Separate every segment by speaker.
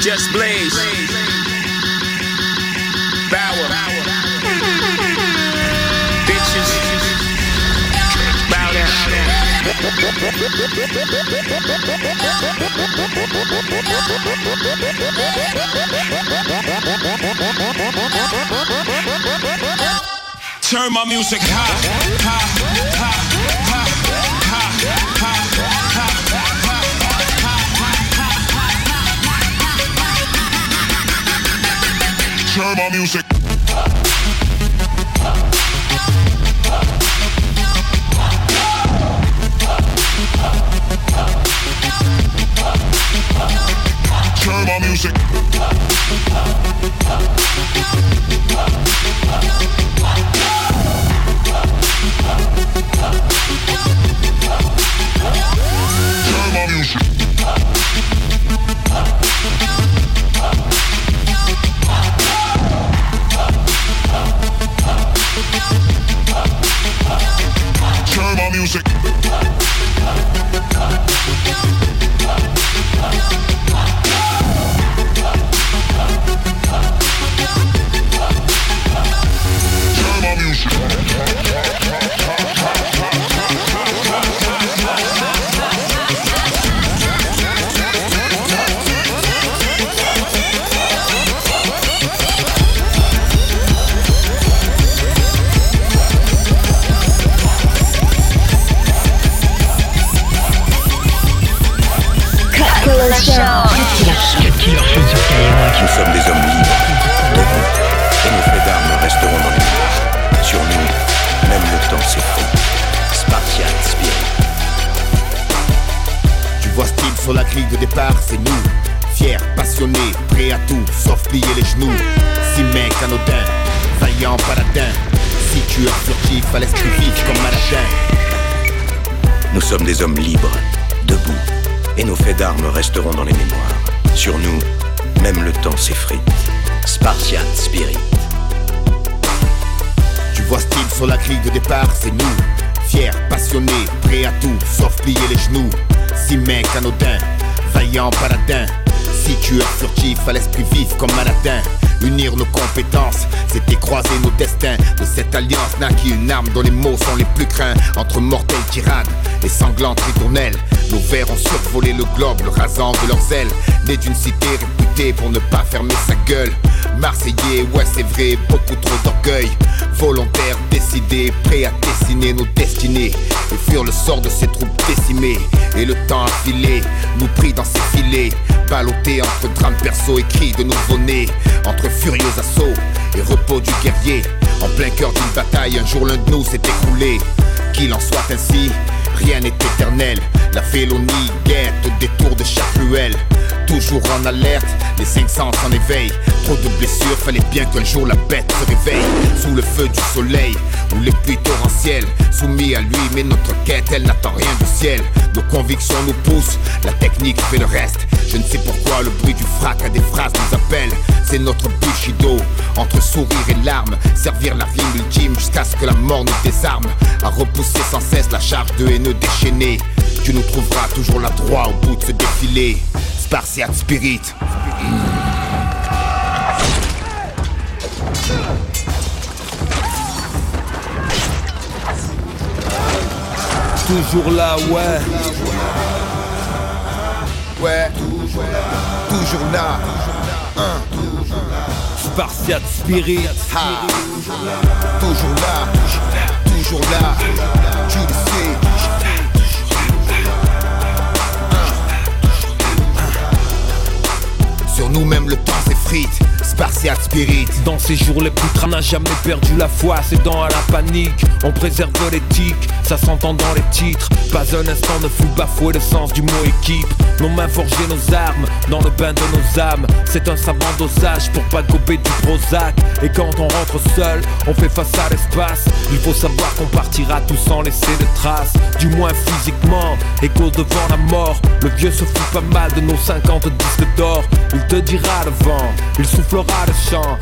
Speaker 1: Just Blaze. Baauer. Bitches. Bow down. Turn my music high, high, high, high, high, my music. Turn my music.
Speaker 2: Nous sommes des hommes libres, debout, et nos faits d'armes resteront dans les murs. Sur nous, même le temps s'effondre. Spartiate Spirit.
Speaker 3: Tu vois style sur la grille de départ, c'est nous. Fiers, passionnés, prêts à tout, sauf plier les genoux. Si mec anodin, vaillant paladin. Si tu es furtif à l'esprit vif comme Maladin.
Speaker 2: Nous sommes des hommes libres, debout, et nos faits d'armes resteront dans les mémoires. Sur nous, même le temps s'effrite. Spartiate Spirit.
Speaker 3: Tu vois style sur la grille de départ, c'est nous. Fiers, passionnés, prêts à tout, sauf plier les genoux. Si mec anodin, vaillant paladin. Si tu es furtif à l'esprit vif comme Maladin. Unir nos compétences, c'était croiser nos destins. De cette alliance naquit une arme dont les mots sont les plus craints. Entre mortelles tirades et sanglantes ritournelles. Nos vers ont survolé le globe, le rasant de leurs ailes. Né d'une cité réputée pour ne pas fermer sa gueule. Marseillais, ouais c'est vrai, beaucoup trop d'orgueil. Volontaires, décidés, prêts à dessiner nos destinées. Et fuir le sort de ces troupes décimées. Et le temps a filé, nous pris dans ses filets. Ballottés entre drames perso et cris de nouveau-nés. Entre furieux assauts et repos du guerrier. En plein cœur d'une bataille, un jour l'un de nous s'est écroulé. Qu'il en soit ainsi, rien n'est éternel. La félonie guette au détour de chaque ruelle. Toujours en alerte, les cinq sens en éveil. Trop de blessures, fallait bien qu'un jour la bête se réveille. Sous le feu du soleil, ou les pluies torrentielles. Soumis à lui, mais notre quête, elle n'attend rien du ciel. Nos convictions nous poussent, la technique fait le reste. Je ne sais pourquoi le bruit du frac à des phrases nous appelle. C'est notre bushido, entre sourire et larmes. Servir la rime ultime jusqu'à ce que la mort nous désarme. À repousser sans cesse la charge de haineux déchaînés. Tu nous trouveras toujours là droit au bout de ce défilé. Spartiate Spirit.
Speaker 4: Toujours là, ouais.
Speaker 3: Ouais, toujours là. Hein.
Speaker 4: Spartiate Spirit.
Speaker 3: Ha. Toujours là, toujours là. Tu le Sur nous-mêmes, le temps s'effrite. Spartiate Spirit.
Speaker 4: Dans ces jours les plus n'a jamais perdu la foi, c'est dans à la panique. On préserve l'éthique, ça s'entend dans les titres. Pas un instant ne fut bafoué le sens du mot équipe. Nos mains forgées nos armes, dans le bain de nos âmes. C'est un savant dosage pour pas gober du Prozac. Et quand on rentre seul, on fait face à l'espace. Il faut savoir qu'on partira tous sans laisser de traces. Du moins physiquement, égaux devant la mort. Le vieux se fout pas mal de nos 50 disques d'or. Il te dira le vent, il soufflera à le champ.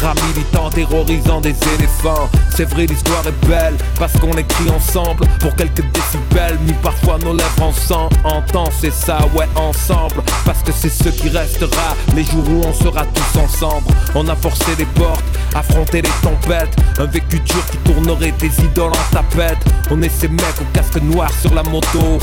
Speaker 4: Rats militants terrorisant des éléphants. C'est vrai, l'histoire est belle parce qu'on écrit ensemble pour quelques décibels. Mis parfois nos lèvres en sang. En temps, c'est ça, ouais, ensemble. Parce que c'est ce qui restera. Les jours où on sera tous ensemble. On a forcé les portes, affronté les tempêtes. Un vécu dur qui tournerait des idoles en tapette. On est ces mecs au casque noir sur la moto.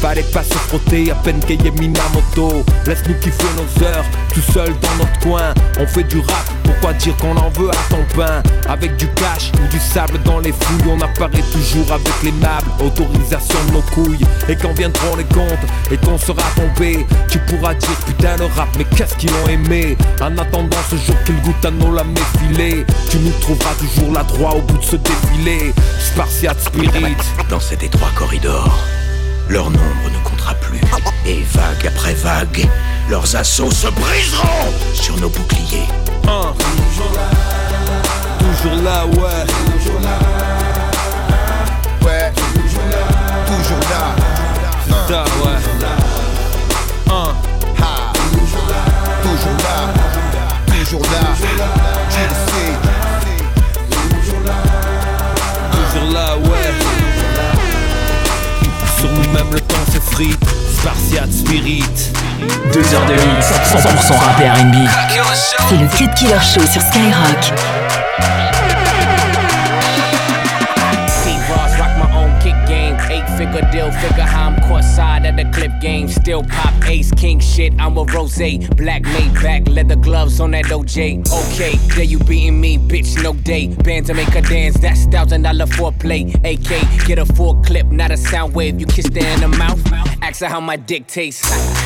Speaker 4: Fallait pas se frotter à peine qu'il y ait Minamoto Laisse-nous kiffer nos heures, tout seul dans notre coin. On fait du rap, pourquoi dire qu'on en veut à ton pain? Avec du cash ou du sable dans les fouilles On apparaît toujours avec les meubles, autorisation de nos couilles Et quand viendront les comptes et qu'on sera tombé Tu pourras dire putain le rap mais qu'est-ce qu'ils ont aimé? En attendant ce jour qu'ils goûtent à nos lames effilées Tu nous trouveras toujours là droit au bout de ce défilé. Spartiate Spirit.
Speaker 2: Dans cet étroit corridor leur nombre ne comptera plus. Et vague après vague, leurs assauts se briseront sur nos boucliers.
Speaker 4: Hein. Toujours là, toujours là, ouais. Toujours là,
Speaker 3: ouais. Toujours là, toujours là.
Speaker 4: Ça, ouais. Hein.
Speaker 3: Ha. Toujours là, toujours là, toujours là. Le
Speaker 4: temps s'effrite, Spartiate Spirit.
Speaker 5: Deux heures de mix, 100% rap et R&B.
Speaker 6: C'est le Cut Killer Show sur Skyrock.
Speaker 7: Eight deal, figure how I'm caught side at the clip game. Still pop ace, king shit. I'm a rose, black made back, leather gloves on that OJ. Okay, there you beating me, bitch, no day. Band to make her dance, that's thousand dollar foreplay. AK, get a full clip, not a sound wave. You kiss her in the mouth, ask her how my dick tastes.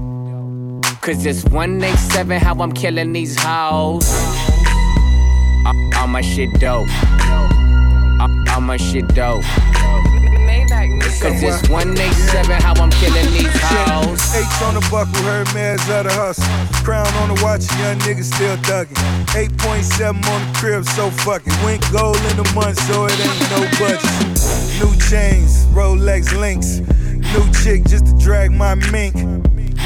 Speaker 7: Cause it's 187 how I'm killing these hoes. All my shit dope. All my shit dope. Cause it's 187 how I'm killing these hoes.
Speaker 8: H on the buckle, heard man's of hustle. Crown on the watch, young niggas still thugging. 8.7 on the crib, so fucking. Went gold in the month, so it ain't no budget. New chains, Rolex links. New chick just to drag my mink.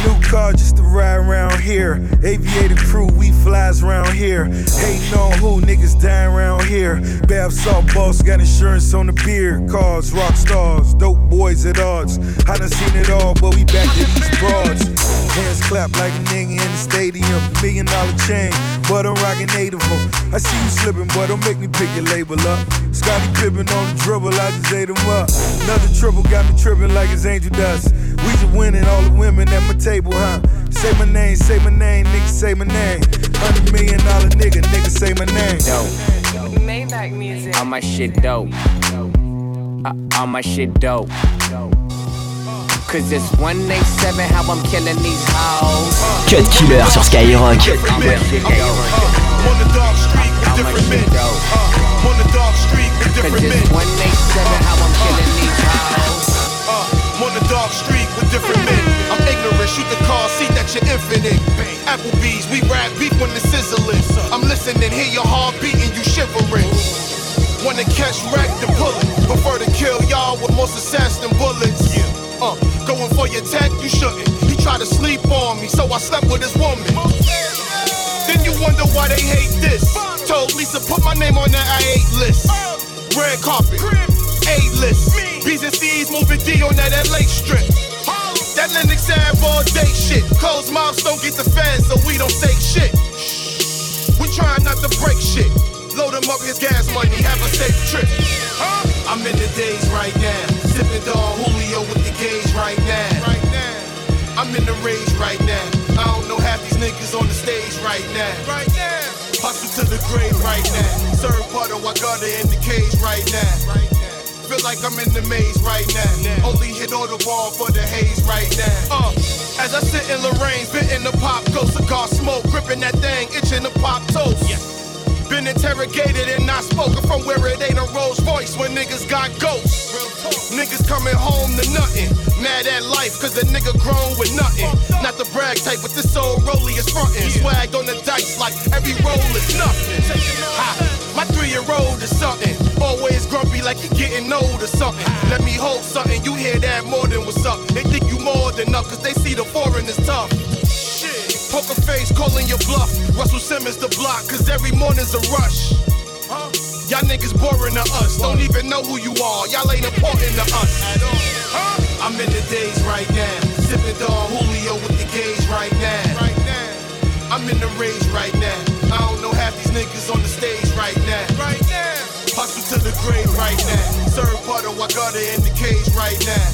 Speaker 8: New car just to ride around here. Aviator crew, we flies around here. Hating on who niggas dying around here. Bab salt boss got insurance on the beer. Cars, rock stars, dope boys at odds. I done seen it all, but we back to these broads. Hands clap like a nigga in the stadium. Million dollar chain, but I'm rocking native them. I see you slipping, but don't make me pick your label up. Scottie Pippen on the dribble, I just ate him up. Another triple got me tripping like it's angel dust. We just winning all the women at my table, huh? Say my name, say my name, nigga, say my name. Hundred million dollar nigga, nigga, say my name.
Speaker 7: Dope.
Speaker 9: Maybach music.
Speaker 7: All my shit dope. Uh, all my shit dope. Cause it's 187 how I'm killing these hoes.
Speaker 5: Cut Killer sur Skyrock.
Speaker 7: All my shit dope.
Speaker 1: On the dark street with different men. Uh, on the dark street with different men.
Speaker 7: 187 how I'm killing these hoes.
Speaker 1: Uh, on the dark street with different men. I'm ignorant, shoot the car, see that you're infinite. Applebee's, we rap beef when the sizzling. I'm listening, hear your heart beating, you shivering. Wanna catch wreck pull it. Prefer to kill y'all with more success than bullets. Uh, going for your tech, you shouldn't. He tried to sleep on me, so I slept with his woman. Then you wonder why they hate this. Told Lisa, put my name on that I hate list. Red carpet, A list. B's and C's moving D on that LA strip. That Lenox Ave all day shit. Closed mouths don't get the feds, so we don't say shit. We trying not to break shit. Load him up his gas money, have a safe trip. Huh? I'm in the days right now. Sipping Don Julio with the gauge right now. Right now. I'm in the rage right now. I don't know half these niggas on the stage right now. Right now. Hustle to the grave right now. Serve butter, I got her in the cage right now. Right now. Feel like I'm in the maze right now. Only hit all the ball for the haze right now. Uh, as I sit in Lorraine, bit in the pop, go cigar smoke, gripping that thing, itching the pop toast. Been Interrogated and not spoken from where it ain't a Rolls Royce when niggas got ghosts. Niggas coming home to nothing. Mad at life, cause a nigga grown with nothing. Not the brag type, but this old rollie is frontin'. Swagged on the dice like every roll is nothing. Ha, like you getting old or something. Let me hold something, you hear that more than what's up. They think you more than up, cause they see the foreign is tough. Shit Poker face calling your bluff. Russell Simmons the block, cause every morning's a rush. Y'all niggas boring to us. Don't even know who you are. Y'all ain't important to us. I'm right now. Serve butter, I got it in the cage right now.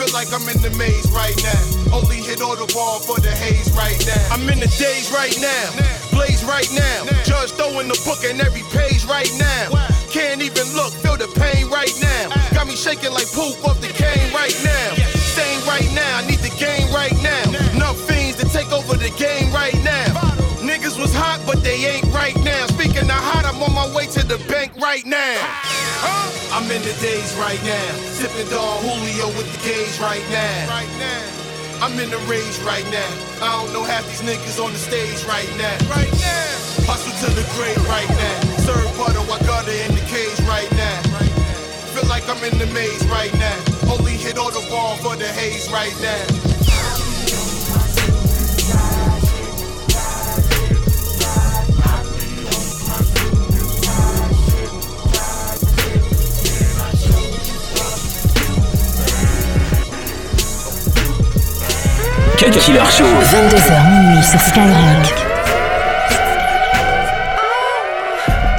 Speaker 1: Feel like I'm in the maze right now. Only hit all the ball for the haze right now. I'm in the days right now. Blaze right now. Judge throwing the book in every page right now. Can't even look, feel the pain right now. Got me shaking like poop off the cane right now. Same right now, I need the game right now. The bank right now. I'm in the days right now. Sipping Don Julio with the gauge right now. Right now. I'm in the rage right now. I don't know half these niggas on the stage right now. Right now. Hustle to the grave right now. Serve butter, I got it in the cage right now. Feel like I'm in the maze right now. Only hit all the ball for the haze right now.
Speaker 5: Cut Killer Show.
Speaker 6: 22h minuit sur Skyrock.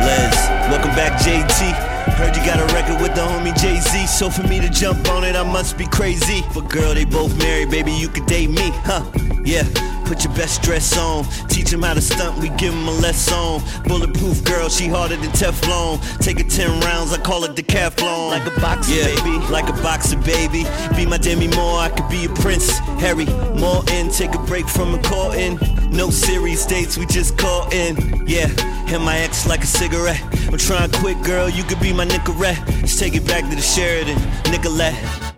Speaker 9: Les, welcome back, JT. Heard you got a record with the homie Jay Z, so for me to jump on it, I must be crazy. But girl, they both married, baby, you could date me, huh? Yeah. Put your best dress on. Teach them how to stunt, we give them a lesson. Bulletproof girl, she harder than Teflon. Take it 10 rounds, I call it decathlon. Like a boxer, yeah, baby. Like a boxer, baby. Be my Demi Moore, I could be a prince. Harry, more in, take a break from a call in. No serious dates, we just call in. Yeah, and my ex like a cigarette. I'm trying quick, girl, you could be my Nicorette. Let's take it back to the Sheridan, Nicolette.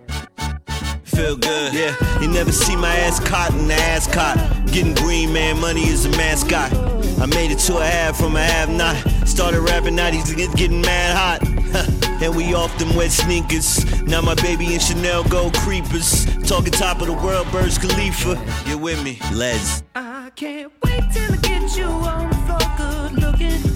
Speaker 9: Feel good, yeah. You never see my ass caught in the ass caught. Getting green, man, money is a mascot. I made it to a half from a half not. Started rapping, now he's get- getting mad hot. and we off them wet sneakers. Now my baby and Chanel go creepers. Talking top of the world, Burj Khalifa. You with me? Les.
Speaker 10: I can't wait till I get you on the floor, good looking.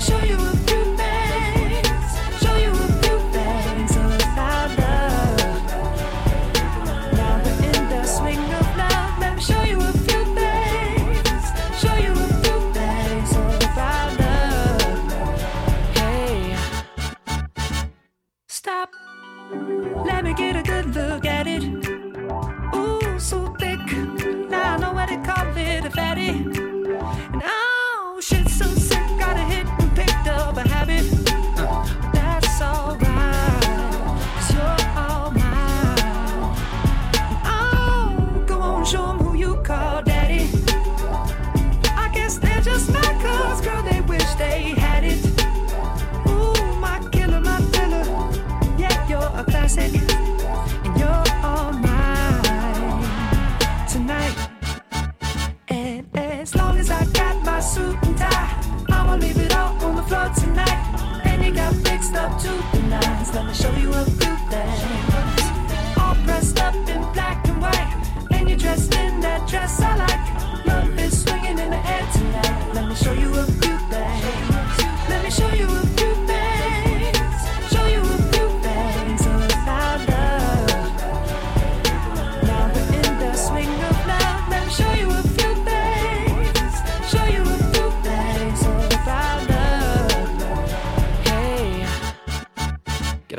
Speaker 10: Show you